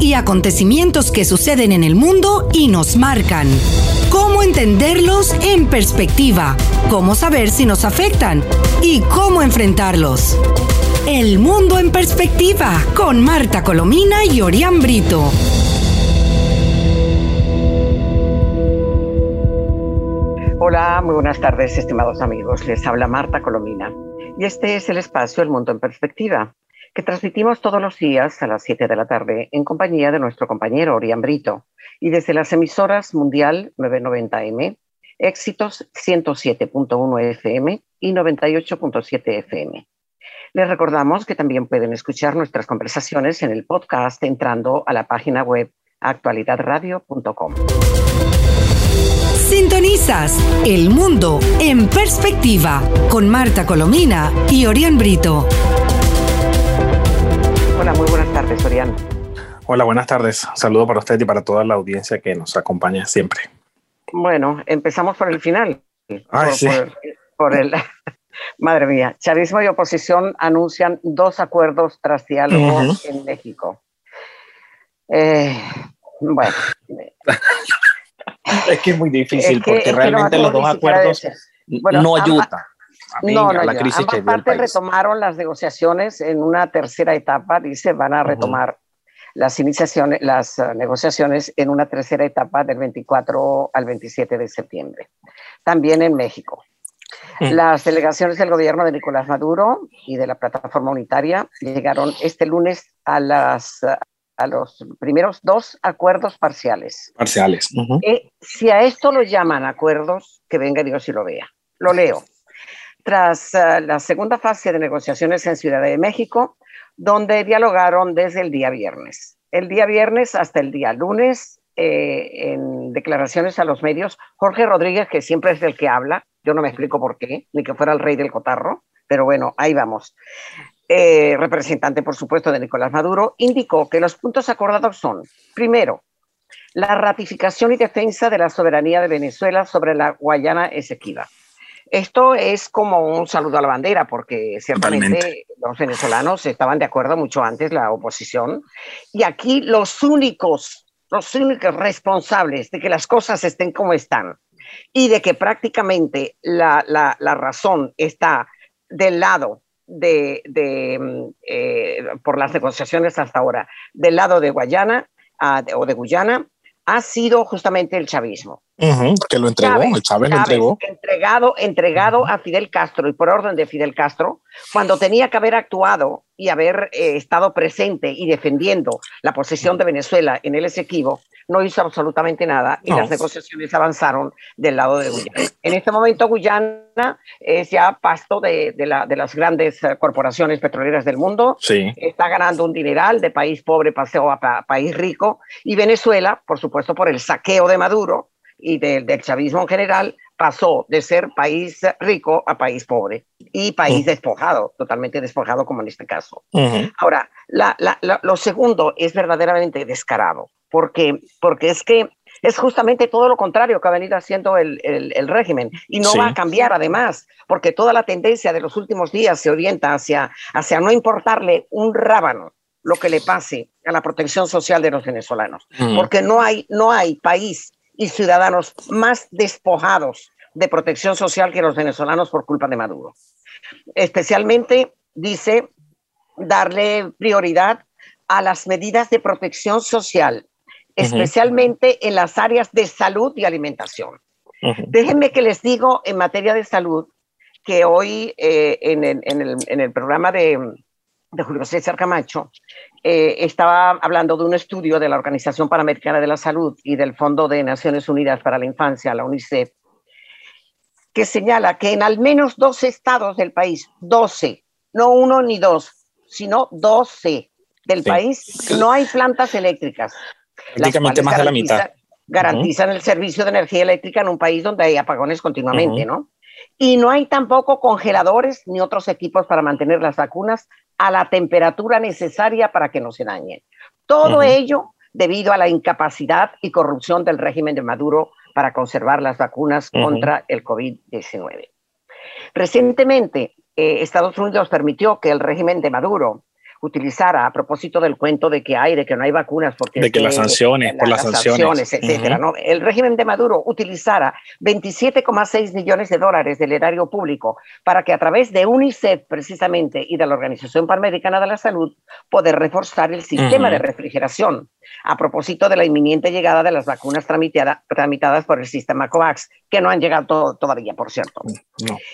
y acontecimientos que suceden en el mundo y nos marcan. Cómo entenderlos en perspectiva, cómo saber si nos afectan y cómo enfrentarlos. El mundo en perspectiva con Marta Colomina y Orián Brito. Hola, muy buenas tardes, estimados amigos. Les habla Marta Colomina y este es el espacio El Mundo en Perspectiva, que transmitimos todos los días a las 7 de la tarde en compañía de nuestro compañero Orián Brito y desde las emisoras Mundial 990M, Éxitos 107.1 FM y 98.7 FM. Les recordamos que también pueden escuchar nuestras conversaciones en el podcast entrando a la página web actualidadradio.com. Sintonizas El Mundo en Perspectiva con Marta Colomina y Orián Brito. Hola, muy buenas tardes, Orián. Hola, buenas tardes. saludo para usted y para toda la audiencia que nos acompaña siempre. Bueno, empezamos por el final. Ay, sí. por, el, madre mía, chavismo y oposición anuncian dos acuerdos tras diálogo en México. Eh, bueno. es que es muy difícil porque realmente los dos acuerdos no ayudan. No, no, la crisis ambas partes retomaron las negociaciones en una tercera etapa, dice, van a retomar las iniciaciones, las eh, negociaciones en una tercera etapa del 24 al 27 de septiembre. También en México. Las delegaciones del gobierno de Nicolás Maduro y de la plataforma unitaria llegaron este lunes a las a los primeros dos acuerdos parciales. Parciales. Eh, si a esto lo llaman acuerdos, que venga Dios y lo vea. Lo leo. Tras eh, la segunda fase de negociaciones en Ciudad de México, donde dialogaron desde el día viernes. El día viernes hasta el día lunes, eh, en declaraciones a los medios, Jorge Rodríguez, que siempre es el que habla, yo no me explico por qué, ni que fuera el rey del cotarro, pero bueno, ahí vamos. Eh, representante, por supuesto, de Nicolás Maduro, indicó que los puntos acordados son, primero, la ratificación y defensa de la soberanía de Venezuela sobre la Guayana Esequiba. Esto es como un saludo a la bandera, porque ciertamente los venezolanos estaban de acuerdo mucho antes, la oposición, y aquí los únicos, los únicos responsables de que las cosas estén como están y de que prácticamente la, la, la razón está del lado de, mm, eh, por las negociaciones hasta ahora del lado de Guayana ah, o de Guyana ha sido justamente el chavismo. Que lo entregó, el Chávez, lo entregó. Entregado, entregado a Fidel Castro y por orden de Fidel Castro, cuando tenía que haber actuado y haber eh, estado presente y defendiendo la posición de Venezuela en el Esequibo, no hizo absolutamente nada y las negociaciones avanzaron del lado de Guyana. En este momento Guyana es ya pasto de, la, de las grandes eh, corporaciones petroleras del mundo. Sí. Está ganando un dineral de país pobre paseo a país rico. Y Venezuela, por supuesto, por el saqueo de Maduro y del chavismo en general, pasó de ser país rico a país pobre y país despojado, totalmente despojado como en este caso. Ahora, lo segundo es verdaderamente descarado porque, porque es que es justamente todo lo contrario que ha venido haciendo el, el, régimen y no va a cambiar además, porque toda la tendencia de los últimos días se orienta hacia, hacia no importarle un rábano lo que le pase a la protección social de los venezolanos, porque no hay, no hay país y ciudadanos más despojados de protección social que los venezolanos por culpa de Maduro. Especialmente, dice, darle prioridad a las medidas de protección social especialmente en las áreas de salud y alimentación. Déjenme que les digo en materia de salud que hoy eh, en, el, programa de, Julio César Camacho eh, estaba hablando de un estudio de la Organización Panamericana de la Salud y del Fondo de Naciones Unidas para la Infancia, la UNICEF, que señala que en al menos 12 estados del país, 12, no uno ni dos, sino 12 del país, no hay plantas eléctricas. Prácticamente más de la mitad. Garantizan el servicio de energía eléctrica en un país donde hay apagones continuamente, ¿no? Y no hay tampoco congeladores ni otros equipos para mantener las vacunas a la temperatura necesaria para que no se dañen. Todo ello debido a la incapacidad y corrupción del régimen de Maduro para conservar las vacunas contra el COVID-19. Recientemente, eh, Estados Unidos permitió que el régimen de Maduro utilizara a propósito del cuento de que hay, de que no hay vacunas, porque de que las sanciones, por las, sanciones, etcétera, ¿no? El régimen de Maduro utilizara 27,6 millones de dólares del erario público para que a través de UNICEF precisamente y de la Organización Panamericana de la Salud poder reforzar el sistema de refrigeración a propósito de la inminente llegada de las vacunas tramitadas por el sistema COVAX, que no han llegado todavía, por cierto.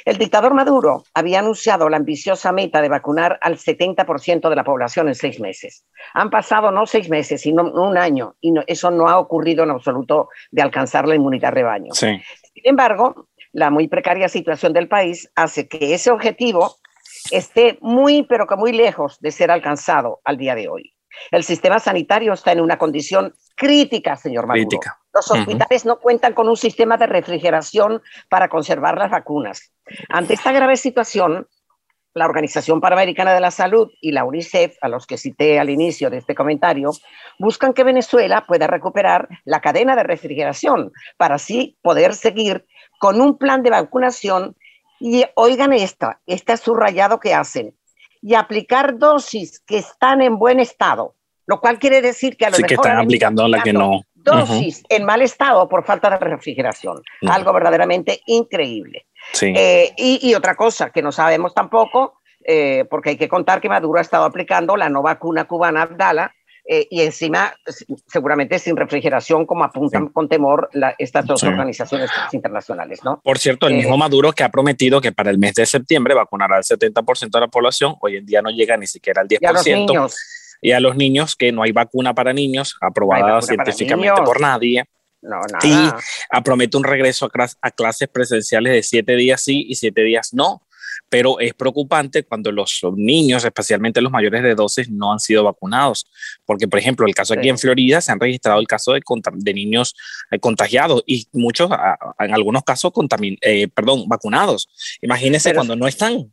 El dictador Maduro había anunciado la ambiciosa meta de vacunar al 70% de la población en seis meses. Han pasado no seis meses, sino un año, y eso no ha ocurrido en absoluto de alcanzar la inmunidad rebaño. Sin embargo, la muy precaria situación del país hace que ese objetivo esté muy, pero que muy lejos de ser alcanzado al día de hoy. El sistema sanitario está en una condición crítica, señor Maduro. Los hospitales no cuentan con un sistema de refrigeración para conservar las vacunas. Ante esta grave situación, la Organización Panamericana de la Salud y la UNICEF, a los que cité al inicio de este comentario, buscan que Venezuela pueda recuperar la cadena de refrigeración para así poder seguir con un plan de vacunación. Y oigan esta, este subrayado que hacen, y aplicar dosis que están en buen estado, lo cual quiere decir que a lo sí que están aplicando la que no. Dosis en mal estado por falta de refrigeración, algo verdaderamente increíble. Sí. Eh, y, otra cosa que no sabemos tampoco, eh, porque hay que contar que Maduro ha estado aplicando la no vacuna cubana Abdala, eh, y encima seguramente sin refrigeración, como apuntan con temor estas dos organizaciones internacionales. ¿no? Por cierto, el mismo eh, Maduro que ha prometido que para el mes de septiembre vacunará al 70% de la población, hoy en día no llega ni siquiera al 10%. Y a los niños, y a los niños que no hay vacuna para niños aprobada científicamente por nadie. No, nada. Y promete un regreso a, clases presenciales de siete días sí y siete días no pero es preocupante cuando los niños, especialmente los mayores de 12, no han sido vacunados, porque por ejemplo, el caso aquí en Florida se han registrado el caso de, de niños eh, contagiados y muchos, en algunos casos, eh, perdón, vacunados. Imagínense cuando no están.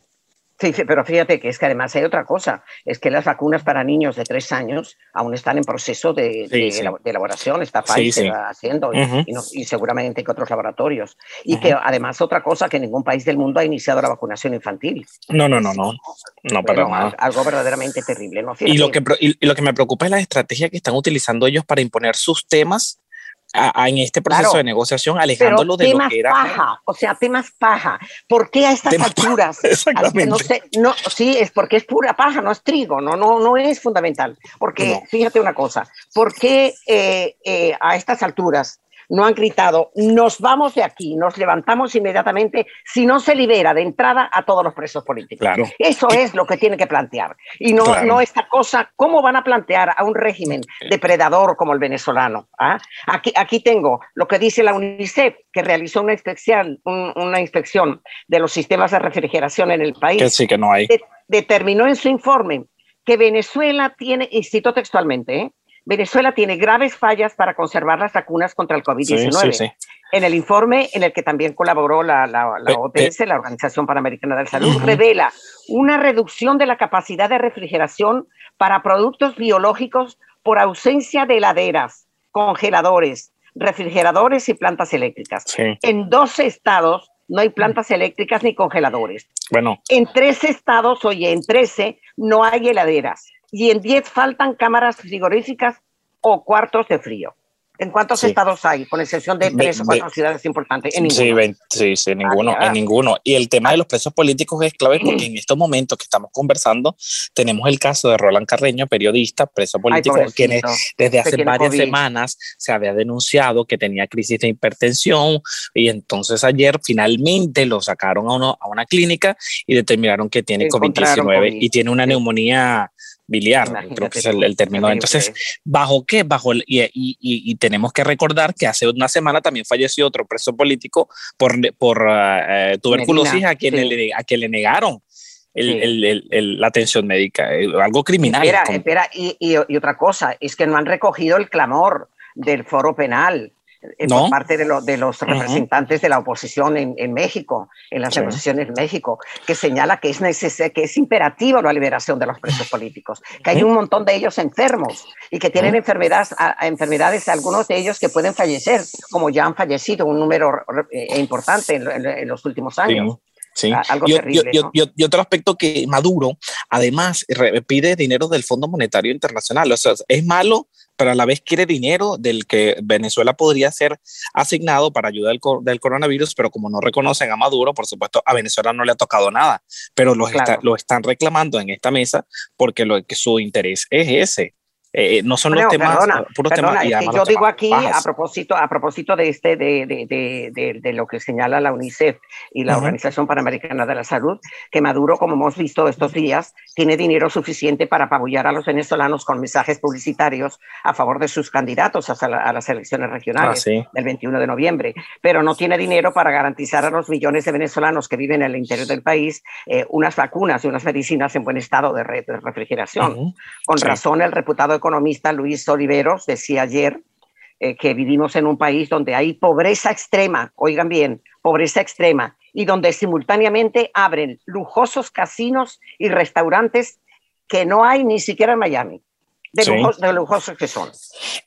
Sí, pero fíjate que es que además hay otra cosa, es que las vacunas para niños de tres años aún están en proceso de, elaboración, está Pfizer haciendo y, seguramente que otros laboratorios. Y que además otra cosa, que ningún país del mundo ha iniciado la vacunación infantil. No, no, no, no, no para nada. Algo verdaderamente terrible. ¿no? y, lo que, y lo que me preocupa es la estrategia que están utilizando ellos para imponer sus temas en este proceso de negociación, alejándolo de lo que era. Paja, o sea, temas paja. ¿Por qué a estas alturas? Exactamente. No sé, no, sí, es porque es pura paja, no es trigo, no, no, no es fundamental. Porque, fíjate una cosa, ¿por qué eh, eh, a estas alturas no han gritado, nos vamos de aquí, nos levantamos inmediatamente si no se libera de entrada a todos los presos políticos. Eso es lo que tiene que plantear. Y no, no esta cosa, ¿cómo van a plantear a un régimen depredador como el venezolano? ¿Ah? Aquí, aquí tengo lo que dice la UNICEF, que realizó una inspección, una inspección de los sistemas de refrigeración en el país. Que sí, que no hay. determinó en su informe que Venezuela tiene, y cito textualmente, ¿eh? Venezuela tiene graves fallas para conservar las vacunas contra el COVID-19. En el informe en el que también colaboró la, la, OPS, la Organización Panamericana de la Salud, revela una reducción de la capacidad de refrigeración para productos biológicos por ausencia de heladeras, congeladores, refrigeradores y plantas eléctricas. En 12 estados no hay plantas eléctricas ni congeladores. Bueno. En 13 estados, oye, en 13 no hay heladeras y en 10 faltan cámaras frigoríficas o cuartos de frío. ¿En cuántos estados hay, con excepción de tres o cuatro ciudades importantes? En sí, sí, sí, ninguno, en ninguno. Y el tema de los presos políticos es clave porque en estos momentos que estamos conversando tenemos el caso de Roland Carreño, periodista, preso político, quien desde hace varias semanas se había denunciado que tenía crisis de hipertensión y entonces ayer finalmente lo sacaron a, uno, a una clínica y determinaron que tiene COVID-19 y tiene una neumonía biliar, creo que es el, término. Entonces, ¿bajo qué? Bajo y, y, tenemos que recordar que hace una semana también falleció otro preso político por, por uh, tuberculosis a quien, le, a quien le negaron el, la atención médica, eh, algo criminal. Espera, espera, y, y, otra cosa, es que no han recogido el clamor del foro penal eh, por parte de, de los representantes de la oposición en, en México, en las negociaciones en México, que señala que es, que es imperativo la liberación de los presos políticos, que hay un montón de ellos enfermos y que tienen enfermedades, enfermedades, algunos de ellos que pueden fallecer, como ya han fallecido un número eh, importante en, los últimos años. Sí. Ah, y, otro aspecto que Maduro además pide dinero del Fondo Monetario Internacional. O sea, es malo, pero a la vez quiere dinero del que Venezuela podría ser asignado para ayuda del, coronavirus, pero como no reconocen a Maduro, por supuesto, a Venezuela no le ha tocado nada, pero lo, lo están reclamando en esta mesa porque lo, que su interés es ese. Eh, no son los temas, puros temas. yo digo aquí, a propósito, a propósito de, este, de, de, de, de, lo que señala la UNICEF y la Organización Panamericana de la Salud, que Maduro, como hemos visto estos días, tiene dinero suficiente para apabullar a los venezolanos con mensajes publicitarios a favor de sus candidatos a, las elecciones regionales ah, del 21 de noviembre, pero no tiene dinero para garantizar a los millones de venezolanos que viven en el interior del país eh, unas vacunas y unas medicinas en buen estado de, refrigeración. Con razón, el reputado economista Luis Oliveros decía ayer eh, que vivimos en un país donde hay pobreza extrema, oigan bien, pobreza extrema, y donde simultáneamente abren lujosos casinos y restaurantes que no hay ni siquiera en Miami. De, lujosos que son.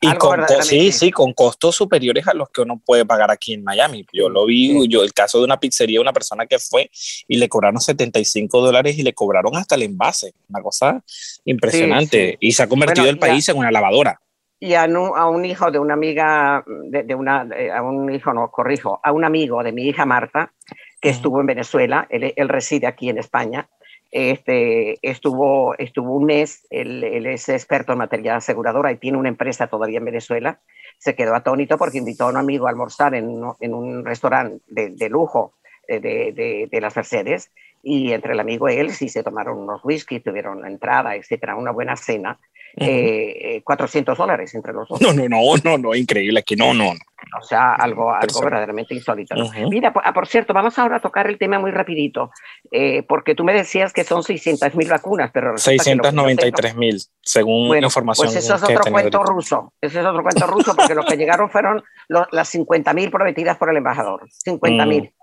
Y con, sí, sí, con costos superiores a los que uno puede pagar aquí en Miami. Yo lo vi, yo el caso de una pizzería, una persona que fue y le cobraron 75 dólares y le cobraron hasta el envase. Una cosa impresionante. Y se ha convertido el país en una lavadora. Y a, a, un hijo de una amiga, de, una, a un hijo, no, corrijo, a un amigo de mi hija Marta, que estuvo en Venezuela, él, él reside aquí en España, este, estuvo, estuvo un mes, él, es experto en materia aseguradora y tiene una empresa todavía en Venezuela. Se quedó atónito porque invitó a un amigo a almorzar en, un restaurante de, lujo eh, de, de, las Mercedes y entre el amigo y él sí se tomaron unos whisky, tuvieron la entrada, etcétera, una buena cena. 400 eh, dólares entre los dos. No, no, no, no, no, increíble, que no, no. O sea, algo, algo verdaderamente insólito. Mira, por, ah, por, cierto, vamos ahora a tocar el tema muy rapidito, eh, porque tú me decías que son 600 mil vacunas, pero... 693 mil, según la información. Pues eso es otro cuento ruso, ese es otro cuento ruso, porque lo que llegaron fueron las 50 mil prometidas por el embajador, 50 mil. Mm.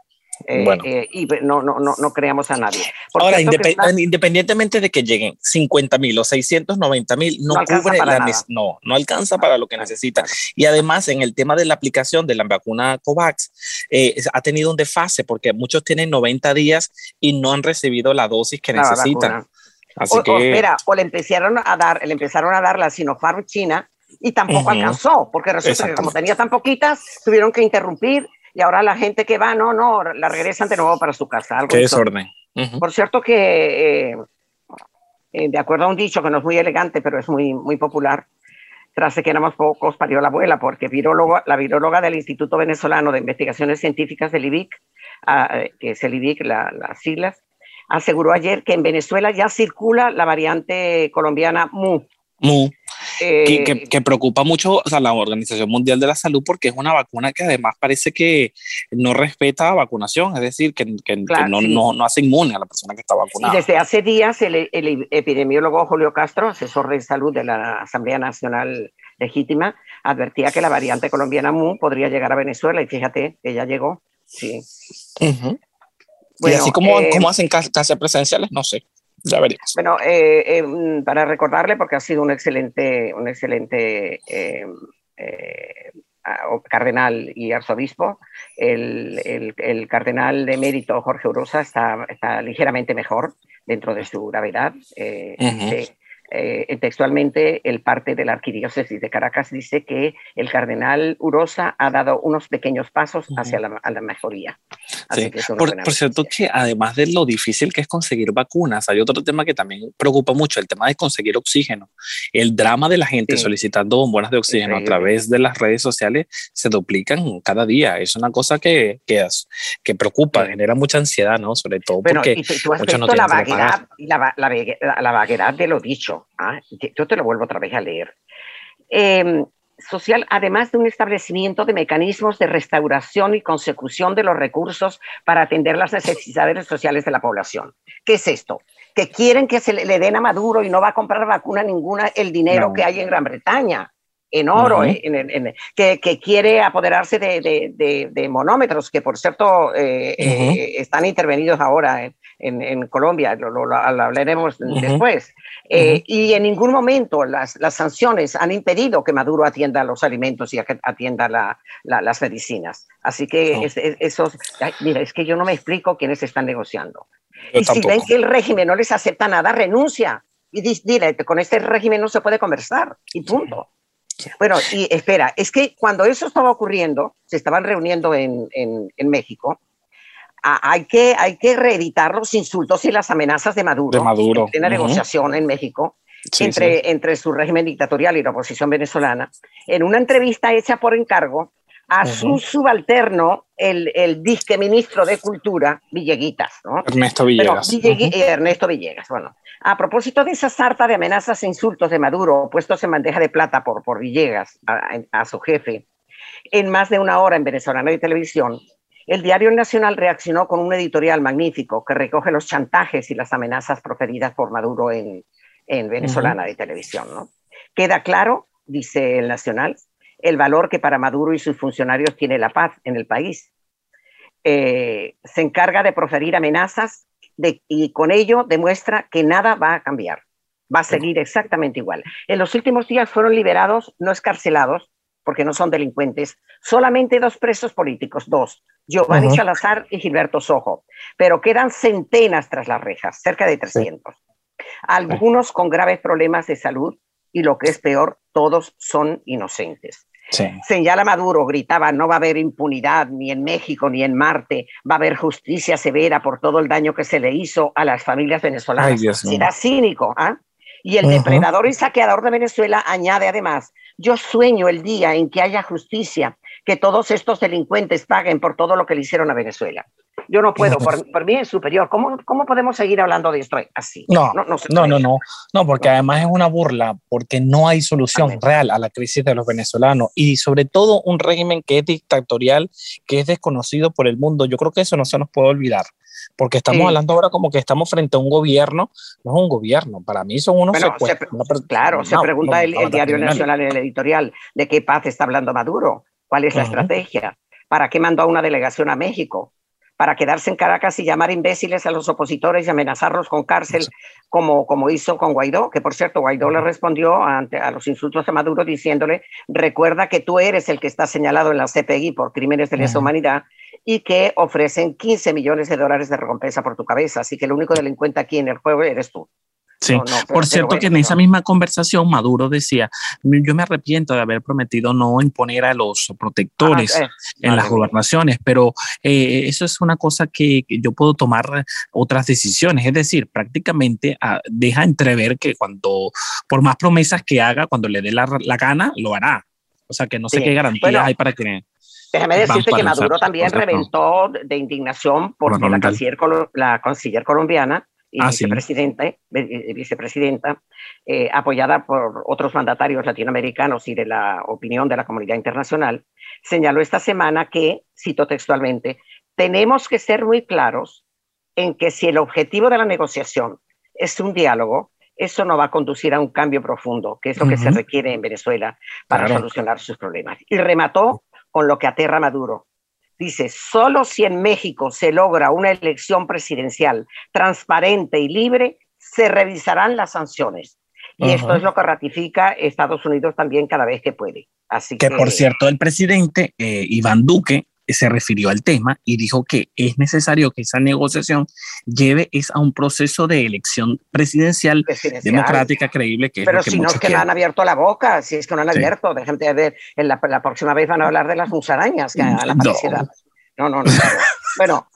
Eh, bueno. Eh, y no, no, no, no creamos a nadie. Ahora, independientemente de que lleguen 50 mil o 690 mil, no, cubre la no, no alcanza para lo que necesita. Y además, en el tema de la aplicación de la vacuna COVAX, eh, ha tenido un desfase porque muchos tienen 90 días y no han recibido la dosis que necesitan. Así o, que... espera, o le empezaron a dar, le empezaron a dar la Sinopharm China y tampoco alcanzó, porque resulta que como tenía tan poquitas, tuvieron que interrumpir y ahora la gente que va, no, no, la regresan de nuevo para su casa. Qué desorden. Por cierto que, eh, eh, de acuerdo a un dicho que no es muy elegante, pero es muy, muy popular, tras que éramos pocos, parió la abuela, porque la viróloga del Instituto Venezolano de Investigaciones Científicas del IBIC, ah, eh, que es el IBIC, las siglas, aseguró ayer que en Venezuela ya circula la variante colombiana MU. MU. Eh, que, preocupa mucho a la Organización Mundial de la Salud porque es una vacuna que además parece que no respeta vacunación, es decir, que, no, no, hace inmune a la persona que está vacunada. Y desde hace días el, epidemiólogo Julio Castro, asesor de salud de la Asamblea Nacional Legítima, advertía que la variante colombiana MU podría llegar a Venezuela y fíjate que ya llegó. Sí. y así como, eh, como hacen clases presenciales, no sé. Ya veremos. Bueno, eh, eh, para recordarle, porque ha sido un excelente, un excelente eh, cardenal y arzobispo, el, el, cardenal de mérito Jorge Urosa está, está ligeramente mejor dentro de su gravedad. Eh, textualmente el parte de la arquidiócesis de Caracas dice que el cardenal Urosa ha dado unos pequeños pasos hacia la, mejoría. por, cierto que además de lo difícil que es conseguir vacunas, hay otro tema que también preocupa mucho, el tema de conseguir oxígeno. El drama de la gente solicitando bombonas de oxígeno a través de las redes sociales se duplican cada día. Es una cosa que, que, que preocupa, genera mucha ansiedad, ¿no? Sobre todo porque tú has visto la vaguedad, la, la vaguedad de lo dicho. ¿Ah? yo te lo vuelvo otra vez a leer. Em, social, además de un establecimiento de mecanismos de restauración y consecución de los recursos para atender las necesidades sociales de la población. ¿Qué es esto? Que quieren que se le, den a Maduro y no va a comprar vacuna ninguna el dinero que hay en Gran Bretaña en oro, que, quiere apoderarse de, monómetros, que por cierto eh, eh, están intervenidos ahora en, Colombia, lo, hablaremos después. Eh, y en ningún momento las, sanciones han impedido que Maduro atienda los alimentos y atienda las medicinas. Así que esos, mira, es que yo no me explico quiénes están negociando. y si ven que el régimen no les acepta nada, renuncia. Y dile, con este régimen no se puede conversar. Y punto. Bueno, y espera, es que cuando eso estaba ocurriendo, se estaban reuniendo en, en, México, hay que, hay que reeditar los insultos y las amenazas de Maduro. De Maduro. En la negociación en México entre, entre su régimen dictatorial y la oposición venezolana. En una entrevista hecha por encargo a su subalterno, el, el disque ministro de Cultura, Villeguitas, ¿no? Ernesto Villegas. Ernesto Villegas, bueno. A propósito de esa sarta de amenazas e insultos de Maduro puestos en bandeja de plata por, por Villegas a, su jefe, en más de una hora en Venezolana de Televisión, el diario Nacional reaccionó con un editorial magnífico que recoge los chantajes y las amenazas proferidas por Maduro en, en Venezolana de Televisión. ¿no? Queda claro, dice el Nacional, el valor que para Maduro y sus funcionarios tiene la paz en el país. Eh, se encarga de proferir amenazas y con ello demuestra que nada va a cambiar. Va a seguir exactamente igual. En los últimos días fueron liberados, no escarcelados, porque no son delincuentes, solamente dos presos políticos, dos, Giovanni Salazar y Gilberto Sojo, pero quedan centenas tras las rejas, cerca de 300. Algunos con graves problemas de salud y lo que es peor, todos son inocentes. Señala Maduro, gritaba, no va a haber impunidad ni en México ni en Marte, va a haber justicia severa por todo el daño que se le hizo a las familias venezolanas. Será cínico. ¿ah? Y el depredador y saqueador de Venezuela añade además, yo sueño el día en que haya justicia, que todos estos delincuentes paguen por todo lo que le hicieron a Venezuela. Yo no puedo, por, mí es superior. ¿Cómo, ¿Cómo podemos seguir hablando de esto así? No, no, no, no, no, porque además es una burla, porque no hay solución real a la crisis de los venezolanos y sobre todo un régimen que es dictatorial, que es desconocido por el mundo. Yo creo que eso no se nos puede olvidar porque estamos hablando ahora como que estamos frente a un gobierno, no es un gobierno, para mí son unos Claro, se pregunta el, Diario Nacional en el editorial de qué paz está hablando Maduro, cuál es la estrategia, para qué mandó a una delegación a México, para quedarse en Caracas y llamar imbéciles a los opositores y amenazarlos con cárcel, como, como hizo con Guaidó, que por cierto Guaidó le respondió ante, a los insultos de Maduro diciéndole, recuerda que tú eres el que está señalado en la CPI por crímenes de lesa humanidad y que ofrecen 15 millones de dólares de recompensa por tu cabeza, así que el único delincuente aquí en el juego eres tú. Sí, por cierto que en esa misma conversación Maduro decía, yo me arrepiento de haber prometido no imponer a los protectores ah, en las gobernaciones, pero eh, eso es una cosa que, yo puedo tomar otras decisiones, es decir, prácticamente ah, deja entrever que cuando, por más promesas que haga, cuando le dé la, gana, lo hará. O sea, que no sé qué garantías hay para que... Déjame decirte que Maduro también reventó de indignación porque la canciller, la canciller colombiana y ah, vicepresidenta, eh, apoyada por otros mandatarios latinoamericanos y de la opinión de la comunidad internacional, señaló esta semana que, cito textualmente, tenemos que ser muy claros en que si el objetivo de la negociación es un diálogo, eso no va a conducir a un cambio profundo, que es lo que se requiere en Venezuela para solucionar sus problemas. Y remató con lo que aterra a Maduro, Dice, solo si en México se logra una elección presidencial transparente y libre, se revisarán las sanciones. Y esto es lo que ratifica Estados Unidos también cada vez que puede. Así que, por cierto, el presidente eh, Iván Duque se refirió al tema y dijo que es necesario que esa negociación lleve es a un proceso de elección presidencial, democrática, creíble. Que Pero si no es que no han abierto la boca, si es que no han abierto, dejen de ver, en la, próxima vez van a hablar de las musarañas que a la no. no, no, no. bueno,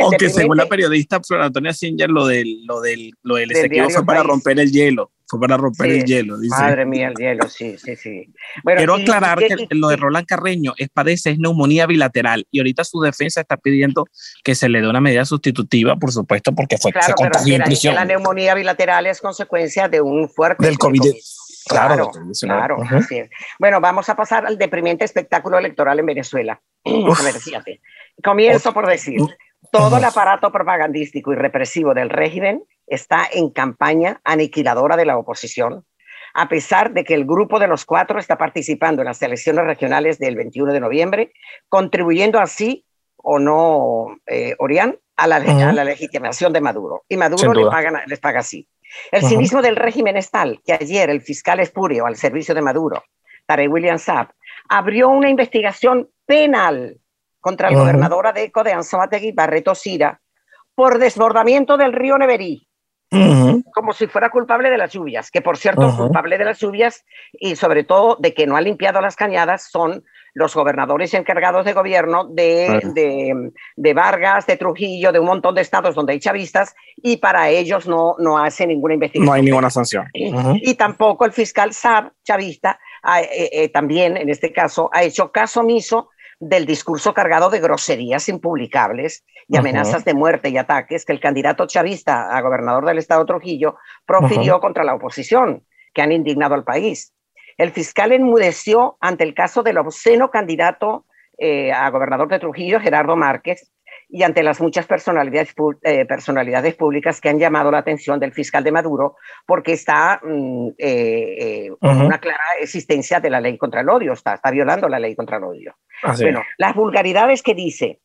aunque según la periodista Flor Antonia Singer, lo del, lo del, lo del, fue para romper el hielo. Fue para romper el hielo. Dice. Madre mía, el hielo, sí, sí, sí. Quiero aclarar que lo de Roland Carreño es padece es neumonía bilateral y ahorita su defensa está pidiendo que se le dé una medida sustitutiva, por supuesto, porque fue claro, se contagió en prisión. La neumonía bilateral es consecuencia de un fuerte del COVID. Claro, claro. Bueno, vamos a pasar al deprimente espectáculo electoral en Venezuela. A ver, fíjate. Comienzo por decir, todo el aparato propagandístico y represivo del régimen está en campaña aniquiladora de la oposición, a pesar de que el grupo de los cuatro está participando en las elecciones regionales del 21 de noviembre, contribuyendo así, o no, eh, Orián, a la, legitimación de Maduro. Y Maduro les paga, les paga así. El cinismo del régimen es tal que ayer el fiscal espurio al servicio de Maduro, Tarek William Saab, abrió una investigación penal contra el gobernador Adeco de Anzoátegui Barreto Sira por desbordamiento del río Neverí. Como si fuera culpable de las lluvias, que por cierto, culpable de las lluvias y sobre todo de que no ha limpiado las cañadas son los gobernadores encargados de gobierno de, de, de, Vargas, de Trujillo, de un montón de estados donde hay chavistas y para ellos no, no hace ninguna investigación. No hay ninguna sanción. Y, tampoco el fiscal Saab, chavista, eh, eh, también en este caso ha hecho caso omiso del discurso cargado de groserías impublicables y amenazas de muerte y ataques que el candidato chavista a gobernador del estado Trujillo profirió contra la oposición, que han indignado al país. El fiscal enmudeció ante el caso del obsceno candidato eh, a gobernador de Trujillo, Gerardo Márquez, y ante las muchas personalidades, eh, personalidades públicas que han llamado la atención del fiscal de Maduro, porque está mm, eh, con una clara existencia de la ley contra el odio, está, está violando la ley contra el odio. Bueno, las vulgaridades que dice,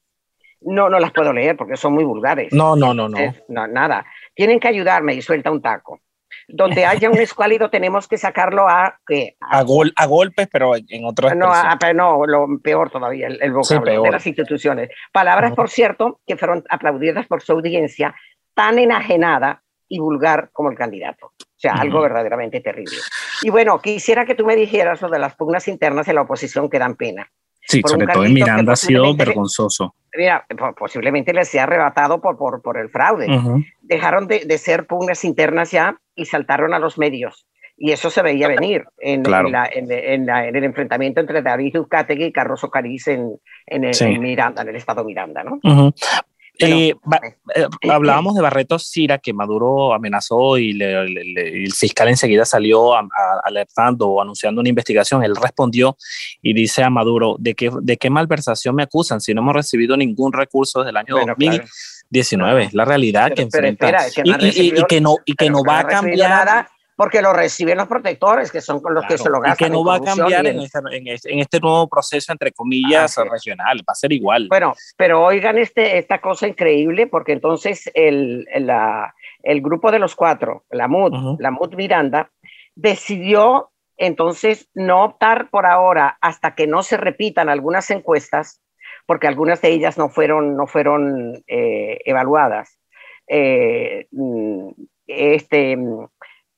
no, no las puedo leer porque son muy vulgares. No, no, no, no. no nada. Tienen que ayudarme y suelta un taco donde haya un escuálido tenemos que sacarlo a... ¿qué? A, gol, a golpes, pero en otras No, pero no, lo peor todavía, el, el vocabulario de las instituciones. Palabras, por cierto, que fueron aplaudidas por su audiencia, tan enajenada y vulgar como el candidato. O sea, algo verdaderamente terrible. Y bueno, quisiera que tú me dijeras lo de las pugnas internas de la oposición que dan pena. Sí, sobre todo en Miranda ha sido vergonzoso. Mira, posiblemente les sea arrebatado por, por, por el fraude. Dejaron de, de, ser pugnas internas ya y saltaron a los medios. Y eso se veía venir en, en, en, el enfrentamiento entre David Uzcategui y Carlos Ocariz en, en, Miranda, en el estado Miranda, ¿no? Eh, eh, hablábamos de Barreto Sira, que Maduro amenazó y el fiscal enseguida salió alertando o anunciando una investigación. Él respondió y dice a Maduro, ¿de qué, ¿de qué malversación me acusan si no hemos recibido ningún recurso desde el año 2019? Es la realidad que enfrenta. y, que no, y que no va a cambiar porque lo reciben los protectores, que son con los que se lo gastan. Y que no va a cambiar en, este, en, este, nuevo proceso, entre comillas, regional, va a ser igual. Bueno, pero oigan este, esta cosa increíble, porque entonces el, la, el grupo de los cuatro, la MUD, la MUD Miranda, decidió entonces no optar por ahora hasta que no se repitan algunas encuestas, porque algunas de ellas no fueron, no fueron eh, evaluadas. Eh, mm, este,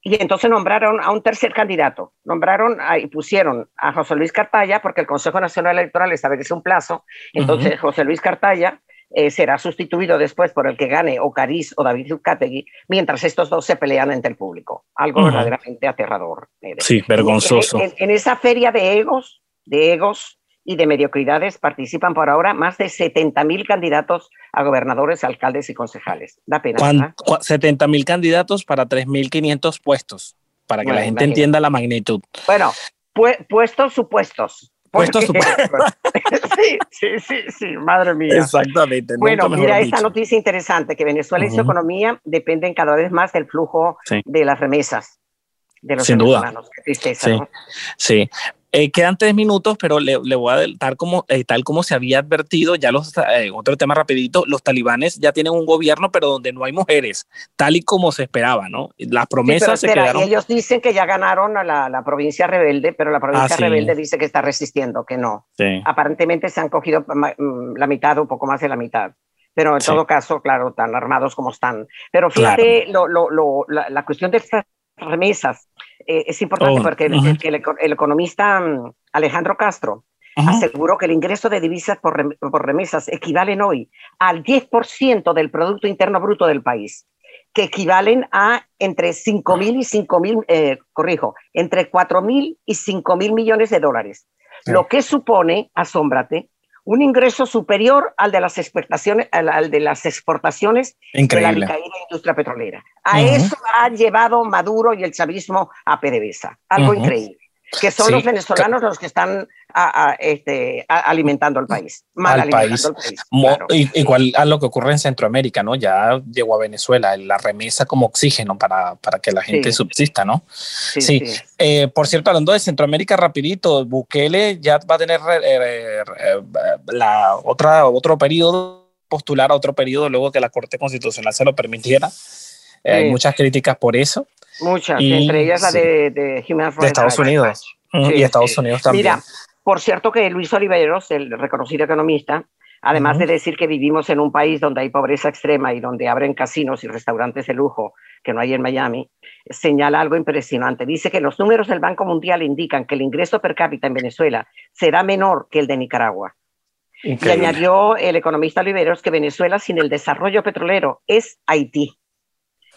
y entonces nombraron a un tercer candidato, nombraron y pusieron a José Luis Cartaya, porque el Consejo Nacional Electoral establece un plazo, entonces José Luis Cartaya eh, será sustituido después por el que gane o Cariz o David Zuccategui, mientras estos dos se pelean entre el público. Algo verdaderamente aterrador. Sí, vergonzoso. en, esa feria de egos, de egos, y de mediocridades participan por ahora más de 70 mil candidatos a gobernadores, alcaldes y concejales. Da pena. 70 mil candidatos para 3.500 puestos, para que la gente entienda la magnitud. Bueno, puestos supuestos. Puestos supuestos. sí, sí, sí, sí, madre mía. Exactamente. Bueno, mira esta noticia interesante, que Venezuela y su economía dependen cada vez más del flujo de las remesas. De los Sin duda. Tristeza, sí, sí. Eh, quedan tres minutos, pero le, voy a dar como, eh, tal como se había advertido, ya los, eh, otro tema rapidito, los talibanes ya tienen un gobierno, pero donde no hay mujeres, tal y como se esperaba, ¿no? Las promesas se quedaron... Ellos dicen que ya ganaron a la, provincia rebelde, pero la provincia ah, rebelde dice que está resistiendo, que no. Aparentemente se han cogido mm, la mitad o un poco más de la mitad pero en todo caso, claro, tan armados como están. Pero fíjate lo, lo, la, la, cuestión de estas remesas. Eh, es importante oh, porque el, economista mm, Alejandro Castro aseguró que el ingreso de divisas por, remesas equivalen hoy al 10% del Producto Interno Bruto del país, que equivalen a entre 5 mil y 5 mil, eh, corrijo, entre 4 mil y 5 mil millones de dólares. Lo que supone, asómbrate, un ingreso superior al de las exportaciones, al, de las exportaciones de la industria petrolera. A eso ha llevado Maduro y el chavismo a PDVSA. Algo increíble que son los venezolanos los que están este, alimentando al país. Mal al país. Igual a lo que ocurre en Centroamérica, ¿no? Ya llegó a Venezuela la remesa como oxígeno para, para que la gente subsista, ¿no? Sí. Eh, por cierto, hablando de Centroamérica, rapidito, Bukele ya va a tener eh, eh, la otra, otro periodo, postular a otro periodo luego que la Corte Constitucional se lo permitiera. Hay muchas críticas por eso. Muchas, entre ellas la de, de Rights. De Estados Unidos. y Estados Unidos también. Mira, por cierto que Luis Oliveros, el reconocido economista, Además de decir que vivimos en un país donde hay pobreza extrema y donde abren casinos y restaurantes de lujo que no hay en Miami, señala algo impresionante. Dice que los números del Banco Mundial indican que el ingreso per cápita en Venezuela será menor que el de Nicaragua. Y añadió el economista Oliveros que Venezuela sin el desarrollo petrolero es Haití.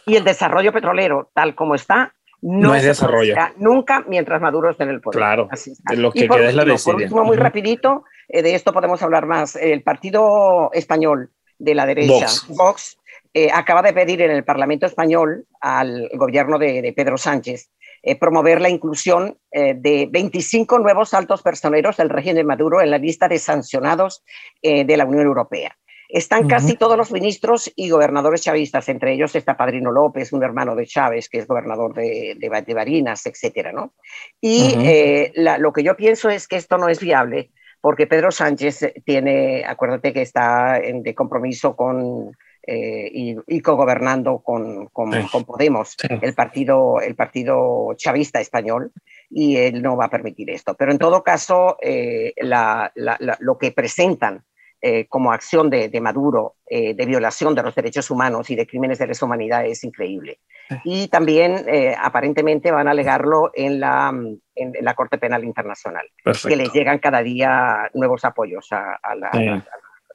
Y el desarrollo petrolero, tal como está, no, es desarrollo. Nunca mientras Maduro esté en el poder. Claro, lo que queda es la Por último, muy rapidito, eh, de esto podemos hablar más. El partido español de la derecha, Vox, eh, acaba de pedir en el Parlamento español al gobierno de, Pedro Sánchez eh, promover la inclusión de 25 nuevos altos personeros del régimen de Maduro en la lista de sancionados de la Unión Europea. Están casi todos los ministros y gobernadores chavistas, entre ellos está Padrino López, un hermano de Chávez, que es gobernador de, de, Barinas, etcétera, ¿no? Y eh, lo que yo pienso es que esto no es viable porque Pedro Sánchez tiene, acuérdate que está en, de compromiso con eh, y, y cogobernando con, con, Podemos, el, partido, el partido chavista español, y él no va a permitir esto. Pero en todo caso, eh, lo que presentan eh, como acción de, Maduro eh, de violación de los derechos humanos y de crímenes de lesa humanidad es increíble. Y también eh, aparentemente van a alegarlo en la, en, la Corte Penal Internacional, que les llegan cada día nuevos apoyos a, la,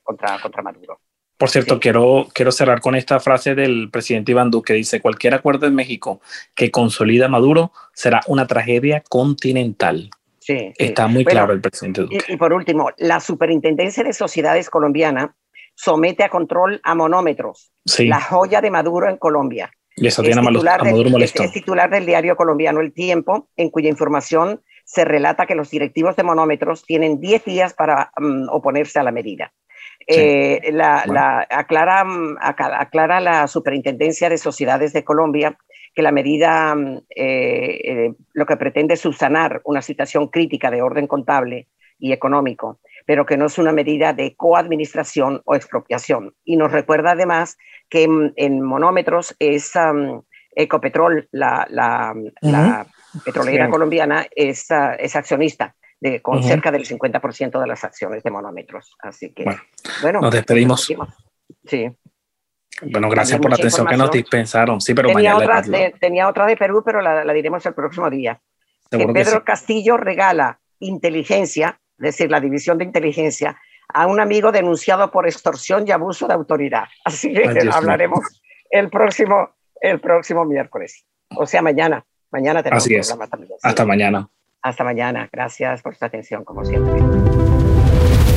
contra, contra Maduro. Por cierto, quiero, quiero cerrar con esta frase del presidente Iván Duque. Dice, cualquier acuerdo en México que consolida a Maduro será una tragedia continental. Sí, Está muy claro el presidente Duque. Y, por último, la Superintendencia de Sociedades Colombiana somete a control a monómetros, la joya de Maduro en Colombia. Y eso tiene a, Maduro molesto. Es, titular del diario colombiano El Tiempo, en cuya información se relata que los directivos de monómetros tienen 10 días para mm, oponerse a la medida. Eh, la, aclara, mm, aclara la Superintendencia de Sociedades de Colombia que la medida eh, eh, lo que pretende es subsanar una situación crítica de orden contable y económico, pero que no es una medida de coadministración o expropiación. Y nos recuerda además que en, monómetros es Ecopetrol, la, la, petrolera colombiana, es, ah, es accionista. De, con cerca del 50% de las acciones de monómetros. Así que, bueno, nos despedimos. Sí. Bueno, gracias por la atención que nos dispensaron. Sí, pero tenía, otra, de, tenía otra de Perú, pero la, diremos el próximo día. Pedro Castillo regala inteligencia, es decir, la división de inteligencia, a un amigo denunciado por extorsión y abuso de autoridad. Así que hablaremos el próximo, el próximo miércoles. O sea, mañana. Mañana tenemos Así es. Hasta mañana. Hasta mañana. Gracias por su atención, como siempre